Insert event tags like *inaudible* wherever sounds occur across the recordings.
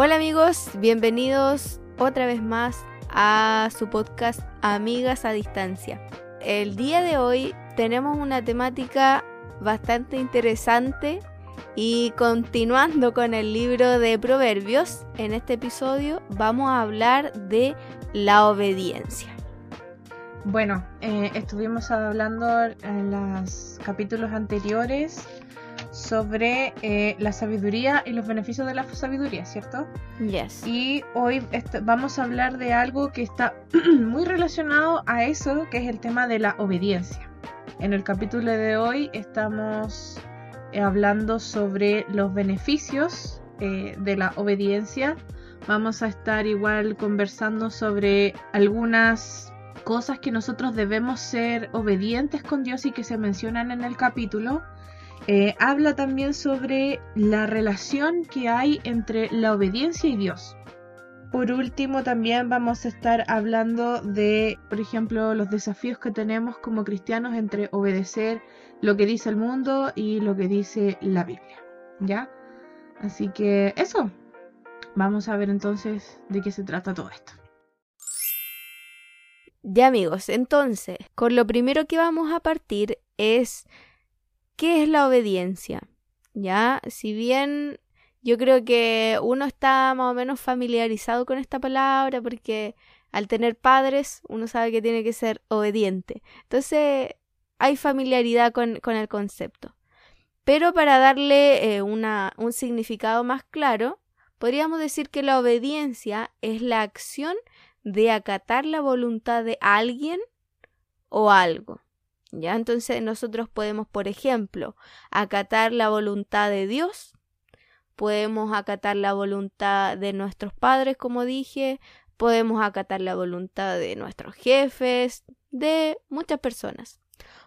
Hola amigos, bienvenidos otra vez más a su podcast Amigas a Distancia. El día de hoy tenemos una temática bastante interesante y continuando con el libro de Proverbios, en este episodio vamos a hablar de la obediencia. Bueno, eh, estuvimos hablando en los capítulos anteriores sobre eh, la sabiduría y los beneficios de la sabiduría, ¿cierto? Yes. Y hoy vamos a hablar de algo que está *clears throat* muy relacionado a eso, que es el tema de la obediencia. En el capítulo de hoy estamos eh, hablando sobre los beneficios eh, de la obediencia. Vamos a estar igual conversando sobre algunas cosas que nosotros debemos ser obedientes con Dios y que se mencionan en el capítulo eh, habla también sobre la relación que hay entre la obediencia y Dios. Por último, también vamos a estar hablando de, por ejemplo, los desafíos que tenemos como cristianos entre obedecer lo que dice el mundo y lo que dice la Biblia. ¿Ya? Así que eso. Vamos a ver entonces de qué se trata todo esto. Ya amigos, entonces, con lo primero que vamos a partir es ¿Qué es la obediencia? Ya, si bien yo creo que uno está más o menos familiarizado con esta palabra porque al tener padres uno sabe que tiene que ser obediente. Entonces hay familiaridad con, el concepto. Pero para darle eh, una, un significado más claro, podríamos decir que la obediencia es la acción de acatar la voluntad de alguien o algo. ¿Ya? Entonces nosotros podemos, por ejemplo, acatar la voluntad de Dios, podemos acatar la voluntad de nuestros padres, como dije, podemos acatar la voluntad de nuestros jefes, de muchas personas.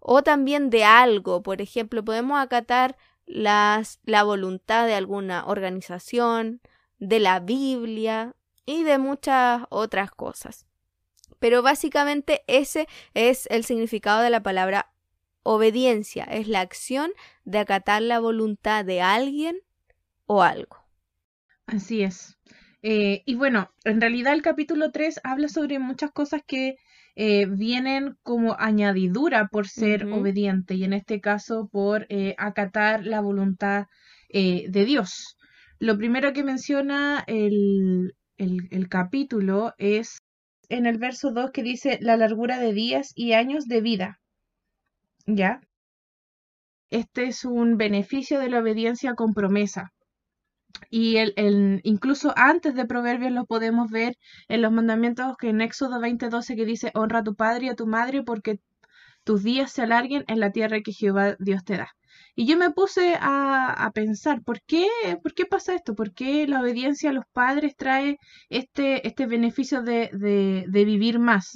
O también de algo, por ejemplo, podemos acatar las, la voluntad de alguna organización, de la Biblia y de muchas otras cosas. Pero básicamente ese es el significado de la palabra obediencia. Es la acción de acatar la voluntad de alguien o algo. Así es. Eh, y bueno, en realidad el capítulo 3 habla sobre muchas cosas que eh, vienen como añadidura por ser obediente y en este caso por eh, acatar la voluntad de Dios. Lo primero que menciona el, el capítulo es en el verso 2 que dice la largura de días y años de vida. ¿Ya? Este es un beneficio de la obediencia con promesa. Y el, incluso antes de Proverbios lo podemos ver en los mandamientos que en Éxodo 20:12 que dice, honra a tu padre y a tu madre porque tus días se alarguen en la tierra que Jehová Dios te da. Y yo me puse a, pensar, ¿por qué, ¿por qué pasa esto? ¿Por qué la obediencia a los padres trae este, este beneficio de, de, vivir más?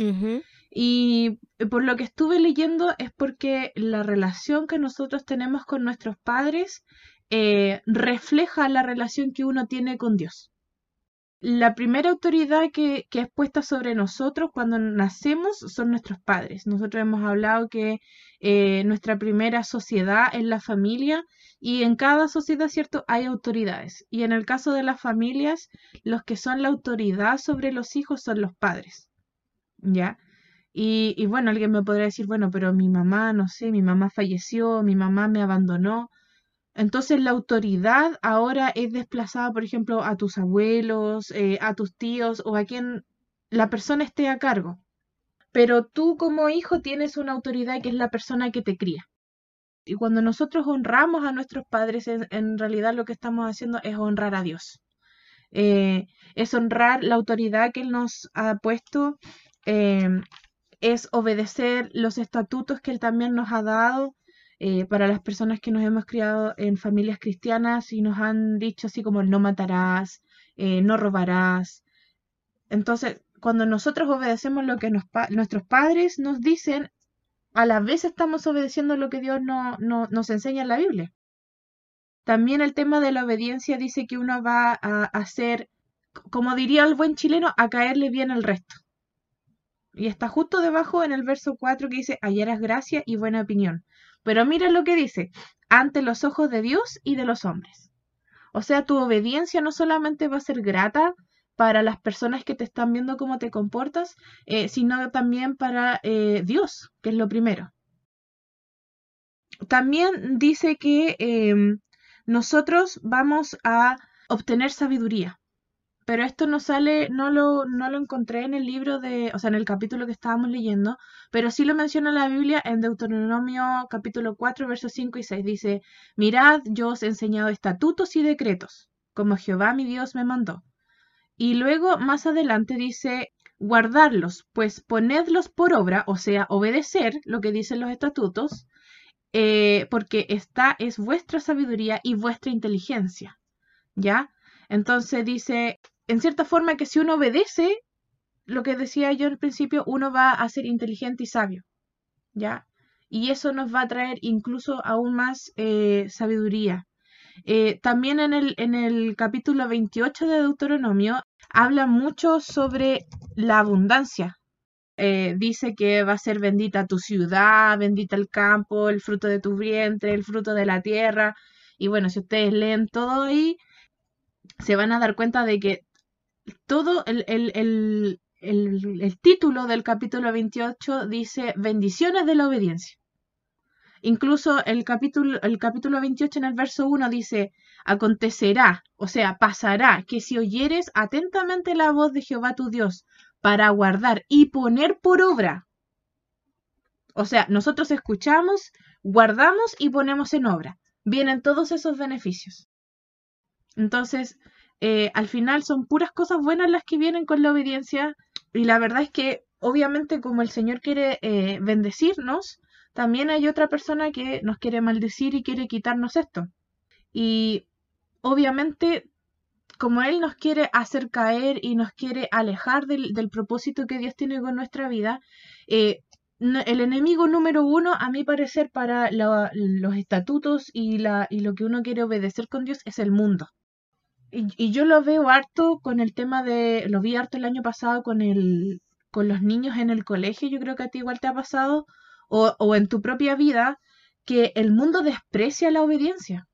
Y por lo que estuve leyendo es porque la relación que nosotros tenemos con nuestros padres eh, refleja la relación que uno tiene con Dios la primera autoridad que, es puesta sobre nosotros cuando nacemos son nuestros padres. Nosotros hemos hablado que eh, nuestra primera sociedad es la familia y en cada sociedad, ¿cierto?, hay autoridades. Y en el caso de las familias, los que son la autoridad sobre los hijos son los padres. ¿Ya? Y, y bueno, alguien me podrá decir, bueno, pero mi mamá, no sé, mi mamá falleció, mi mamá me abandonó. Entonces la autoridad ahora es desplazada, por ejemplo, a tus abuelos, eh, a tus tíos o a quien la persona esté a cargo. Pero tú como hijo tienes una autoridad que es la persona que te cría. Y cuando nosotros honramos a nuestros padres, en, realidad lo que estamos haciendo es honrar a Dios. Eh, es honrar la autoridad que Él nos ha puesto, eh, es obedecer los estatutos que Él también nos ha dado, eh, para las personas que nos hemos criado en familias cristianas y nos han dicho así como no matarás, eh, no robarás. Entonces, cuando nosotros obedecemos lo que nuestros padres nos dicen, a la vez estamos obedeciendo lo que Dios no, nos enseña en la Biblia. También el tema de la obediencia dice que uno va a hacer, como diría el buen chileno, a caerle bien al resto. Y está justo debajo en el verso 4 que dice, hallarás gracia y buena opinión. Pero mira lo que dice, ante los ojos de Dios y de los hombres. O sea, tu obediencia no solamente va a ser grata para las personas que te están viendo cómo te comportas, eh, sino también para eh, Dios, que es lo primero. También dice que em, nosotros vamos a obtener sabiduría. Pero esto no sale, no lo, no lo encontré en el libro de, o sea, en el capítulo que estábamos leyendo, pero sí lo menciona la Biblia en Deuteronomio capítulo 4, versos 5 y 6. Dice, mirad, yo os he enseñado estatutos y decretos, como Jehová mi Dios me mandó. Y luego, más adelante, dice, guardarlos, pues ponedlos por obra, o sea, obedecer lo que dicen los estatutos, eh, porque esta es vuestra sabiduría y vuestra inteligencia. ¿Ya? Entonces dice, en cierta forma que si uno obedece lo que decía yo al principio, uno va a ser inteligente y sabio, ¿ya? Y eso nos va a traer incluso aún más eh, sabiduría. Eh, también en el, en el capítulo 28 de Deuteronomio habla mucho sobre la abundancia. Eh, dice que va a ser bendita tu ciudad, bendita el campo, el fruto de tu vientre, el fruto de la tierra. Y bueno, si ustedes leen todo ahí, se van a dar cuenta de que todo el, el, el, título del capítulo 28 dice bendiciones de la obediencia. Incluso el capítulo, el capítulo 28 en el verso 1 dice, acontecerá, o sea, pasará, que si oyeres atentamente la voz de Jehová tu Dios para guardar y poner por obra. O sea, nosotros escuchamos, guardamos y ponemos en obra. Vienen todos esos beneficios. Entonces, eh, al final son puras cosas buenas las que vienen con la obediencia y la verdad es que obviamente como el Señor quiere eh, bendecirnos, también hay otra persona que nos quiere maldecir y quiere quitarnos esto. Y obviamente como Él nos quiere hacer caer y nos quiere alejar del, propósito que Dios tiene con nuestra vida, eh, el enemigo número uno, a mi parecer, para los estatutos y, la, y lo que uno quiere obedecer con Dios es el mundo. Y, yo lo veo harto con el tema de, lo vi harto el año pasado con el, con los niños en el colegio, yo creo que a ti igual te ha pasado, o, o en tu propia vida, que el mundo desprecia la obediencia.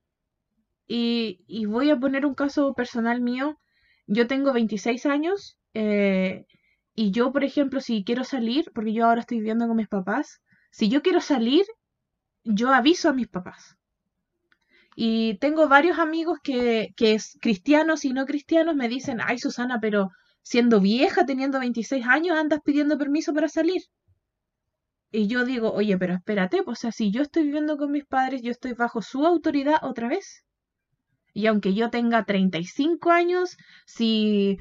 Y, y, voy a poner un caso personal mío. Yo tengo 26 años eh, y yo, por ejemplo, si quiero salir, porque yo ahora estoy viviendo con mis papás, si yo quiero salir, yo aviso a mis papás. Y tengo varios amigos que, que es cristianos y no cristianos me dicen, ay Susana, pero siendo vieja, teniendo 26 años, andas pidiendo permiso para salir. Y yo digo, oye, pero espérate, pues, o sea, si yo estoy viviendo con mis padres, yo estoy bajo su autoridad otra vez. Y aunque yo tenga 35 años, si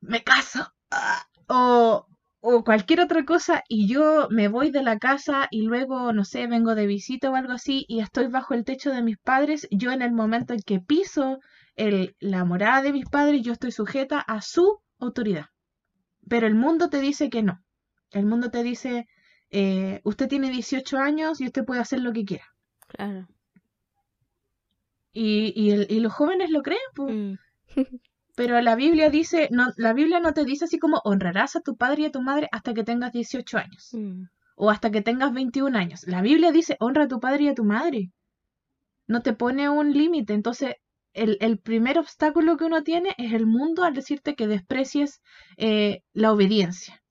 me caso ah, o, o cualquier otra cosa y yo me voy de la casa y luego, no sé, vengo de visita o algo así y estoy bajo el techo de mis padres, yo en el momento en que piso el, la morada de mis padres, yo estoy sujeta a su autoridad. Pero el mundo te dice que no. El mundo te dice, eh, usted tiene 18 años y usted puede hacer lo que quiera. Claro. Y, y, los jóvenes lo creen, pues. *laughs* Pero la Biblia dice, no, la Biblia no te dice así como honrarás a tu padre y a tu madre hasta que tengas 18 años. Mm. O hasta que tengas 21 años. La Biblia dice honra a tu padre y a tu madre. No te pone un límite. Entonces, el, el, primer obstáculo que uno tiene es el mundo al decirte que desprecies eh, la obediencia.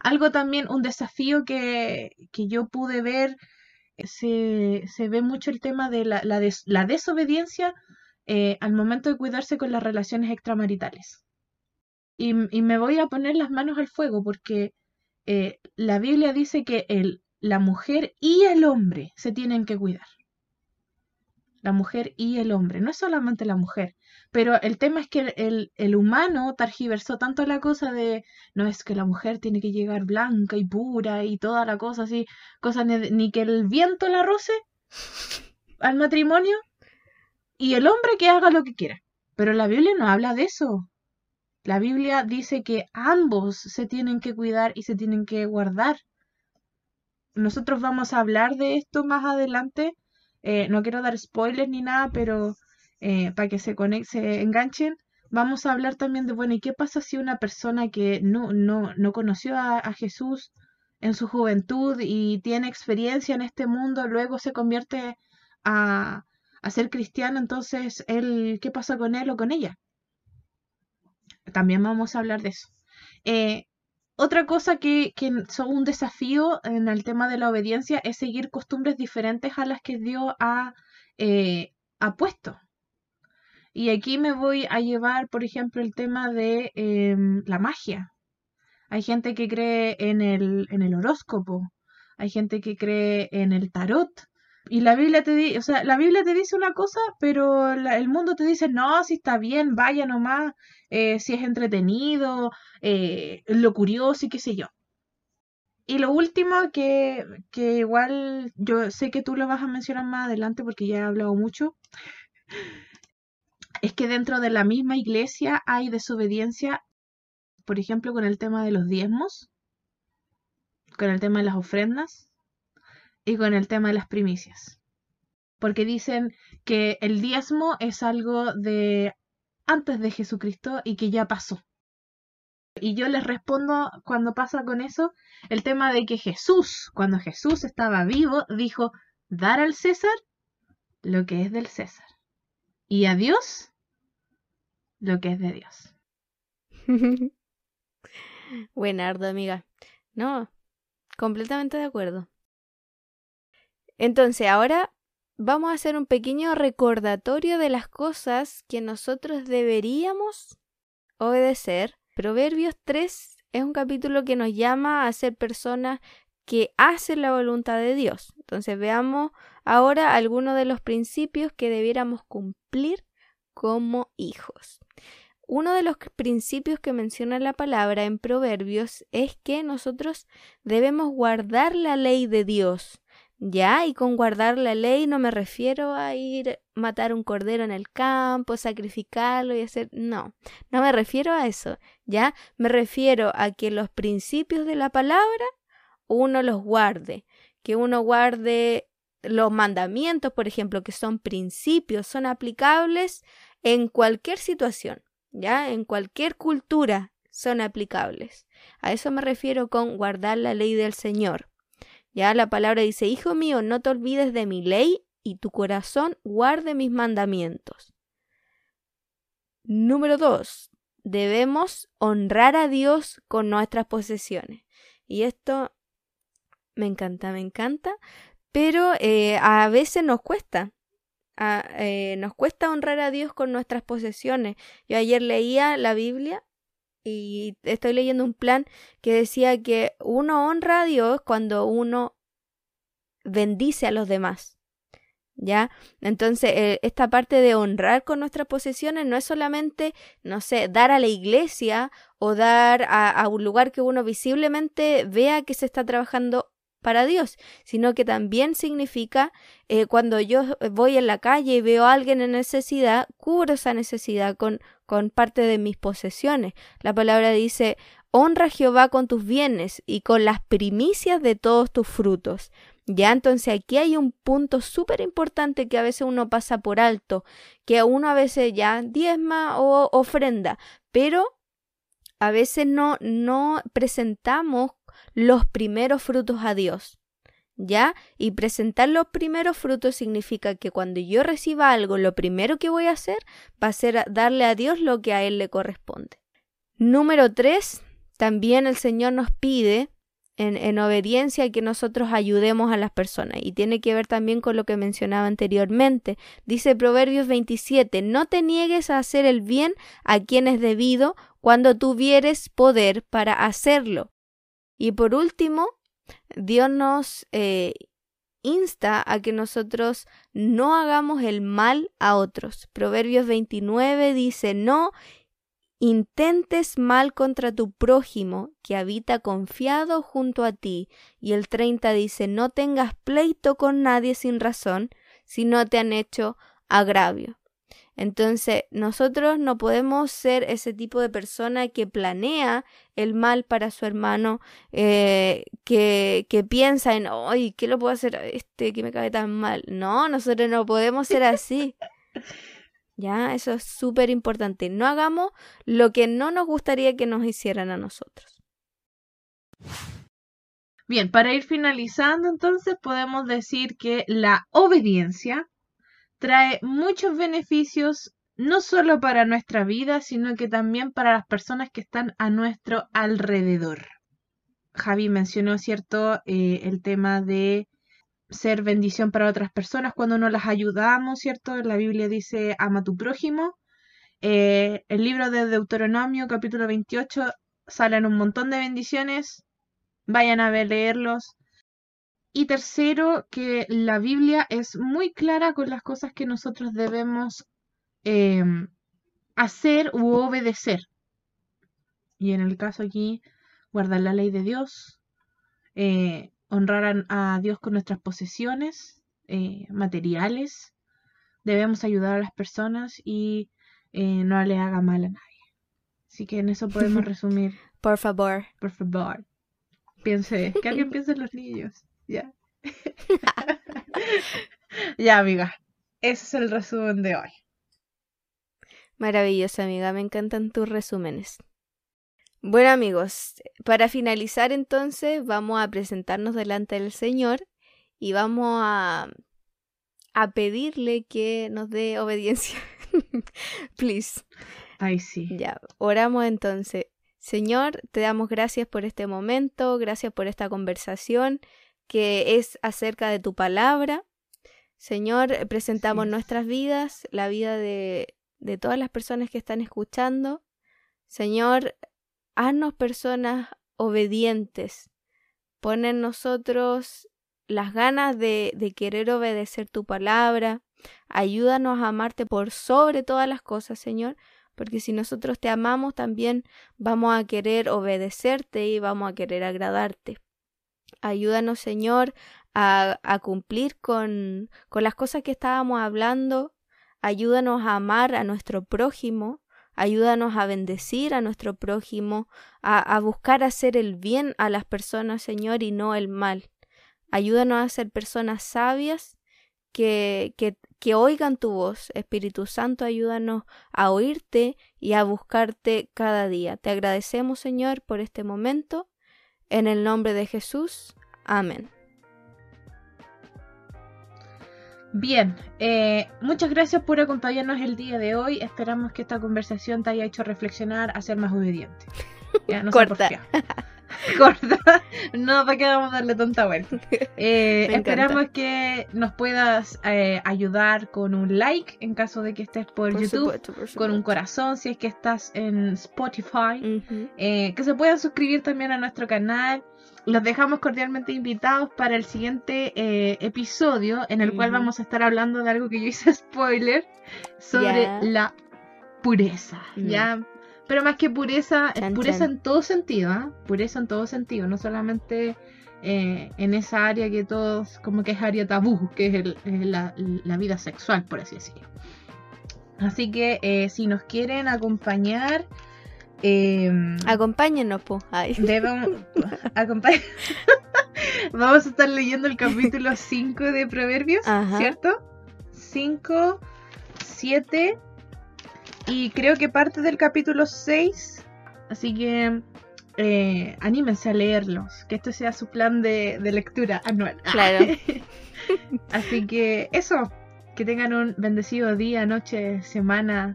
Algo también, un desafío que, que yo pude ver, se, se, ve mucho el tema de la, la, la desobediencia eh, al momento de cuidarse con las relaciones extramaritales. Y, me voy a poner las manos al fuego porque eh, la Biblia dice que el, la mujer y el hombre se tienen que cuidar. La mujer y el hombre, no es solamente la mujer. Pero el tema es que el, el, humano targiversó tanto la cosa de no es que la mujer tiene que llegar blanca y pura y toda la cosa así, cosa ni, ni que el viento la roce al matrimonio, y el hombre que haga lo que quiera. Pero la Biblia no habla de eso. La Biblia dice que ambos se tienen que cuidar y se tienen que guardar. Nosotros vamos a hablar de esto más adelante. Eh, no quiero dar spoilers ni nada, pero eh, para que se, se enganchen, vamos a hablar también de, bueno, ¿y qué pasa si una persona que no, no, no conoció a, a Jesús en su juventud y tiene experiencia en este mundo, luego se convierte a, a ser cristiano, entonces él, ¿qué pasa con él o con ella? También vamos a hablar de eso. Eh, otra cosa que, que son un desafío en el tema de la obediencia es seguir costumbres diferentes a las que Dios ha, eh, ha puesto. Y aquí me voy a llevar, por ejemplo, el tema de em, la magia. Hay gente que cree en el, en el horóscopo, hay gente que cree en el tarot, y la Biblia te dice, o sea, la Biblia te dice una cosa, pero el mundo te dice, no, si está bien, vaya nomás, eh, si es entretenido, eh, lo curioso y qué sé yo. Y lo último que, que igual yo sé que tú lo vas a mencionar más adelante porque ya he hablado mucho, *laughs* es que dentro de la misma iglesia hay desobediencia, por ejemplo, con el tema de los diezmos, con el tema de las ofrendas, y con el tema de las primicias. Porque dicen que el diezmo es algo de antes de Jesucristo y que ya pasó. Y yo les respondo cuando pasa con eso el tema de que Jesús, cuando Jesús estaba vivo, dijo, dar al César lo que es del César. Y a Dios lo que es de Dios. *laughs* Buenardo, amiga. No, completamente de acuerdo. Entonces, ahora vamos a hacer un pequeño recordatorio de las cosas que nosotros deberíamos obedecer. Proverbios 3 es un capítulo que nos llama a ser personas que hacen la voluntad de Dios. Entonces veamos ahora algunos de los principios que debiéramos cumplir como hijos. Uno de los principios que menciona la palabra en Proverbios es que nosotros debemos guardar la ley de Dios ya, y con guardar la ley no me refiero a ir matar un cordero en el campo, sacrificarlo y hacer, no, no me refiero a eso, ya, me refiero a que los principios de la palabra uno los guarde, que uno guarde los mandamientos, por ejemplo, que son principios, son aplicables en cualquier situación, ya, en cualquier cultura son aplicables. A eso me refiero con guardar la ley del Señor. Ya la palabra dice, Hijo mío, no te olvides de mi ley y tu corazón guarde mis mandamientos. Número dos, debemos honrar a Dios con nuestras posesiones. Y esto me encanta, me encanta, pero eh, a veces nos cuesta. Eh, nos cuesta honrar a Dios con nuestras posesiones. Yo ayer leía la Biblia y estoy leyendo un plan que decía que uno honra a Dios cuando uno bendice a los demás. ¿Ya? Entonces, eh, esta parte de honrar con nuestras posesiones no es solamente, no sé, dar a la iglesia o dar a, un lugar que uno visiblemente vea que se está trabajando para Dios, sino que también significa eh, cuando yo voy en la calle y veo a alguien en necesidad, cubro esa necesidad con, con parte de mis posesiones. La palabra dice, honra a Jehová con tus bienes y con las primicias de todos tus frutos. Ya entonces aquí hay un punto súper importante que a veces uno pasa por alto, que uno a veces ya diezma o ofrenda, pero a veces no, no presentamos los primeros frutos a Dios. ¿Ya? Y presentar los primeros frutos significa que cuando yo reciba algo, lo primero que voy a hacer va a ser darle a Dios lo que a Él le corresponde. Número tres, también el Señor nos pide en, en, obediencia que nosotros ayudemos a las personas. Y tiene que ver también con lo que mencionaba anteriormente. Dice Proverbios 27, no te niegues a hacer el bien a quien es debido cuando tuvieres poder para hacerlo. Y por último, Dios nos eh, insta a que nosotros no hagamos el mal a otros. Proverbios 29 dice, no intentes mal contra tu prójimo que habita confiado junto a ti. Y el 30 dice, no tengas pleito con nadie sin razón si no te han hecho agravio. Entonces, nosotros no podemos ser ese tipo de persona que planea el mal para su hermano, eh, que, que piensa en, ay, ¿qué lo puedo hacer a este que me cae tan mal? No, nosotros no podemos ser así. *laughs* ya, eso es súper importante. No hagamos lo que no nos gustaría que nos hicieran a nosotros. Bien, para ir finalizando entonces podemos decir que la obediencia trae muchos beneficios, no solo para nuestra vida, sino que también para las personas que están a nuestro alrededor. Javi mencionó, ¿cierto?, eh, el tema de ser bendición para otras personas cuando no las ayudamos, ¿cierto? La Biblia dice, ama a tu prójimo. Eh, el libro de Deuteronomio, capítulo 28, salen un montón de bendiciones. Vayan a ver, leerlos. Y tercero, que la Biblia es muy clara con las cosas que nosotros debemos em, hacer u obedecer. Y en el caso aquí, guardar la ley de Dios, eh, honrar a, Dios con nuestras posesiones eh, materiales, debemos ayudar a las personas y eh, no le haga mal a nadie. Así que en eso podemos *laughs* resumir. Por favor. Por favor. Piense, que alguien piense en los niños. Ya. *laughs* ya, amiga. Ese es el resumen de hoy. Maravilloso, amiga. Me encantan tus resúmenes. Bueno, amigos, para finalizar entonces, vamos a presentarnos delante del Señor y vamos a, a pedirle que nos dé obediencia. *laughs* Please. Ay, sí. Ya, oramos entonces. Señor, te damos gracias por este momento, gracias por esta conversación que es acerca de tu palabra. Señor, presentamos nuestras vidas, la vida de, de todas las personas que están escuchando. Señor, haznos personas obedientes. Pon en nosotros las ganas de, de querer obedecer tu palabra. Ayúdanos a amarte por sobre todas las cosas, Señor, porque si nosotros te amamos también vamos a querer obedecerte y vamos a querer agradarte. Ayúdanos, Señor, a, cumplir con, con las cosas que estábamos hablando. Ayúdanos a amar a nuestro prójimo. Ayúdanos a bendecir a nuestro prójimo, a, buscar hacer el bien a las personas, Señor, y no el mal. Ayúdanos a ser personas sabias que, que oigan tu voz. Espíritu Santo, ayúdanos a oírte y a buscarte cada día. Te agradecemos, Señor, por este momento en el nombre de Jesús. Amén. Bien, eh, muchas gracias por acompañarnos el día de hoy. Esperamos que esta conversación te haya hecho reflexionar a ser más obediente. Ya, no Corta. *laughs* *laughs* corta. No, para que vamos a darle tonta vuelta. *laughs* Eh, esperamos que nos puedas eh, ayudar con un like en caso de que estés por, YouTube, con un corazón si es que estás en Spotify, eh, que se puedan suscribir también a nuestro canal. Los dejamos cordialmente invitados para el siguiente episodio en el cual vamos a estar hablando de algo que yo hice *laughs* spoiler sobre la pureza. Ya pero más que pureza, pureza en todo sentido, ¿eh? Pureza en todo sentido, no solamente eh, en esa área que todos, como que es área tabú, que es, el, la, la, vida sexual, por así decirlo. Así que eh, si nos quieren acompañar... Eh, Acompáñenos, pues. *laughs* *laughs* Vamos a estar leyendo el capítulo 5 de Proverbios, ¿cierto? 5, 7 y creo que parte del capítulo 6. Así que eh, anímense a leerlos. Que este sea su plan de, lectura anual. Claro. *laughs* así que eso. Que tengan un bendecido día, noche, semana.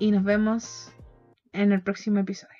Y nos vemos en el próximo episodio.